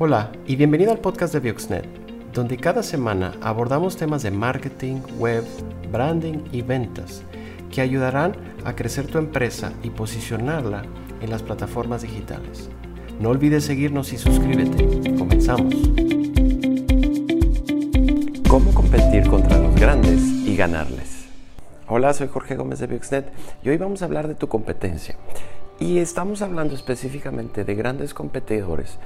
Hola y bienvenido al podcast de Bioxnet, donde cada semana abordamos temas de marketing, web, branding y ventas que ayudarán a crecer tu empresa y posicionarla en las plataformas digitales. No olvides seguirnos y suscríbete. Comenzamos. ¿Cómo competir contra los grandes y ganarles? Hola, soy Jorge Gómez de Bioxnet y hoy vamos a hablar de tu competencia. Y estamos hablando específicamente de grandes competidores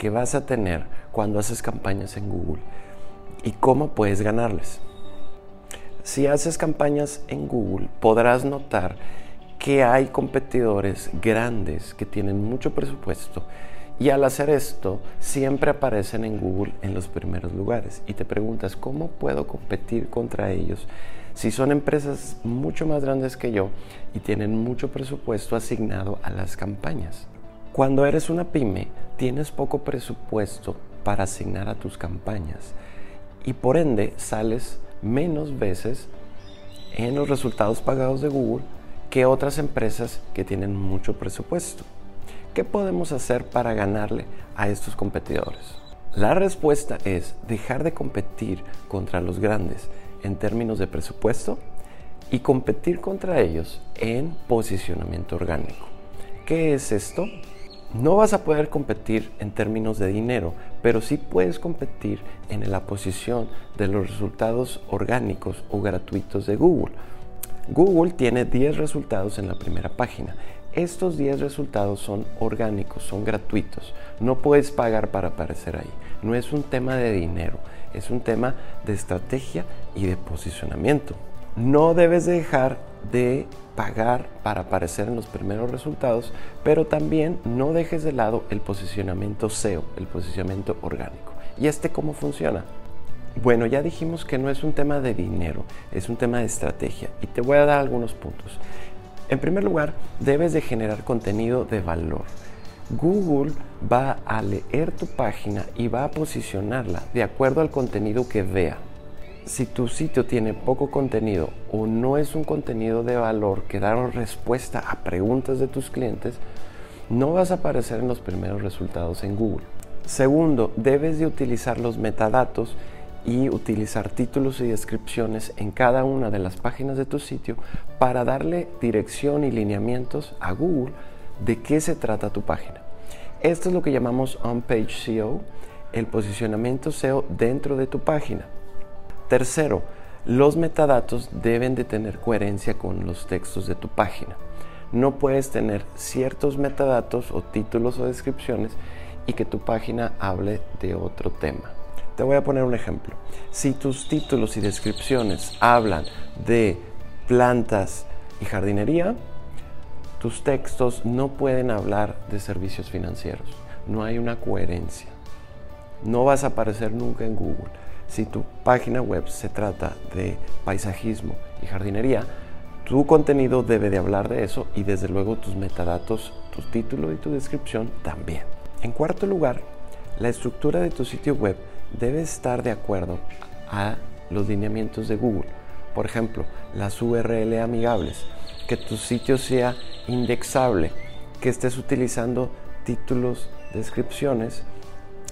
que vas a tener cuando haces campañas en Google y cómo puedes ganarles. Si haces campañas en Google, podrás notar que hay competidores grandes que tienen mucho presupuesto y al hacer esto siempre aparecen en Google en los primeros lugares y te preguntas cómo puedo competir contra ellos si son empresas mucho más grandes que yo y tienen mucho presupuesto asignado a las campañas. Cuando eres una pyme, tienes poco presupuesto para asignar a tus campañas y por ende sales menos veces en los resultados pagados de Google que otras empresas que tienen mucho presupuesto. ¿Qué podemos hacer para ganarle a estos competidores? La respuesta es dejar de competir contra los grandes en términos de presupuesto y competir contra ellos en posicionamiento orgánico. ¿Qué es esto? No vas a poder competir en términos de dinero, pero sí puedes competir en la posición de los resultados orgánicos o gratuitos de Google. Google tiene 10 resultados en la primera página. Estos 10 resultados son orgánicos, son gratuitos. No puedes pagar para aparecer ahí. No es un tema de dinero, es un tema de estrategia y de posicionamiento. No debes dejar de pagar para aparecer en los primeros resultados, pero también no dejes de lado el posicionamiento SEO, el posicionamiento orgánico. ¿Y este cómo funciona? Bueno, ya dijimos que no es un tema de dinero, es un tema de estrategia y te voy a dar algunos puntos. En primer lugar, debes de generar contenido de valor. Google va a leer tu página y va a posicionarla de acuerdo al contenido que vea si tu sitio tiene poco contenido o no es un contenido de valor que da respuesta a preguntas de tus clientes, no vas a aparecer en los primeros resultados en Google. Segundo, debes de utilizar los metadatos y utilizar títulos y descripciones en cada una de las páginas de tu sitio para darle dirección y lineamientos a Google de qué se trata tu página. Esto es lo que llamamos on-page SEO, el posicionamiento SEO dentro de tu página. Tercero, los metadatos deben de tener coherencia con los textos de tu página. No puedes tener ciertos metadatos o títulos o descripciones y que tu página hable de otro tema. Te voy a poner un ejemplo. Si tus títulos y descripciones hablan de plantas y jardinería, tus textos no pueden hablar de servicios financieros. No hay una coherencia. No vas a aparecer nunca en Google. Si tu página web se trata de paisajismo y jardinería, tu contenido debe de hablar de eso y desde luego tus metadatos, tu título y tu descripción también. En cuarto lugar, la estructura de tu sitio web debe estar de acuerdo a los lineamientos de Google. Por ejemplo, las URL amigables, que tu sitio sea indexable, que estés utilizando títulos, descripciones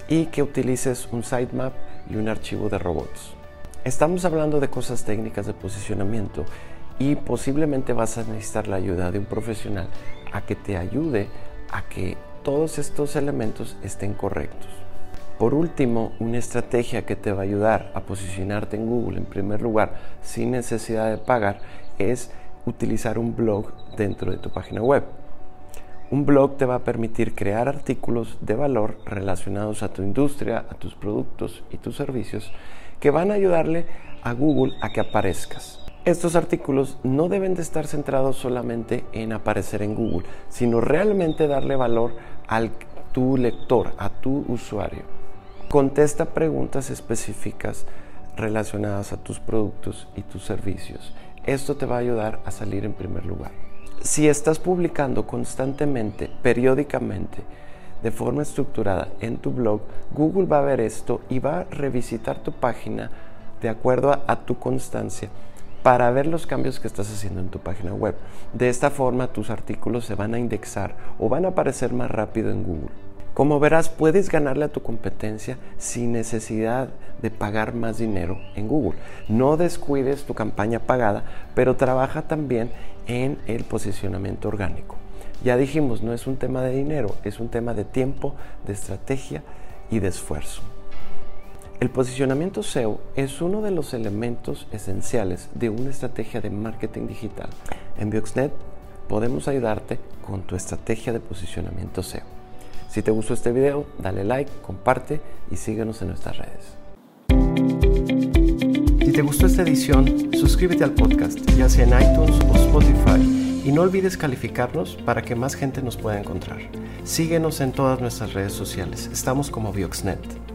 y que utilices un sitemap y un archivo de robots. Estamos hablando de cosas técnicas de posicionamiento y posiblemente vas a necesitar la ayuda de un profesional a que te ayude a que todos estos elementos estén correctos. Por último, una estrategia que te va a ayudar a posicionarte en Google en primer lugar sin necesidad de pagar es utilizar un blog dentro de tu página web. Un blog te va a permitir crear artículos de valor relacionados a tu industria, a tus productos y tus servicios que van a ayudarle a Google a que aparezcas. Estos artículos no deben de estar centrados solamente en aparecer en Google, sino realmente darle valor a tu lector, a tu usuario. Contesta preguntas específicas relacionadas a tus productos y tus servicios. Esto te va a ayudar a salir en primer lugar. Si estás publicando constantemente, periódicamente, de forma estructurada en tu blog, Google va a ver esto y va a revisitar tu página de acuerdo a, tu constancia para ver los cambios que estás haciendo en tu página web. De esta forma tus artículos se van a indexar o van a aparecer más rápido en Google. Como verás, puedes ganarle a tu competencia sin necesidad de pagar más dinero en Google. No descuides tu campaña pagada, pero trabaja también en el posicionamiento orgánico. Ya dijimos, no es un tema de dinero, es un tema de tiempo, de estrategia y de esfuerzo. El posicionamiento SEO es uno de los elementos esenciales de una estrategia de marketing digital. En Bioxnet podemos ayudarte con tu estrategia de posicionamiento SEO. Si te gustó este video, dale like, comparte y síguenos en nuestras redes. Si te gustó esta edición, suscríbete al podcast, ya sea en iTunes o Spotify, y no olvides calificarnos para que más gente nos pueda encontrar. Síguenos en todas nuestras redes sociales. Estamos como Bioxnet.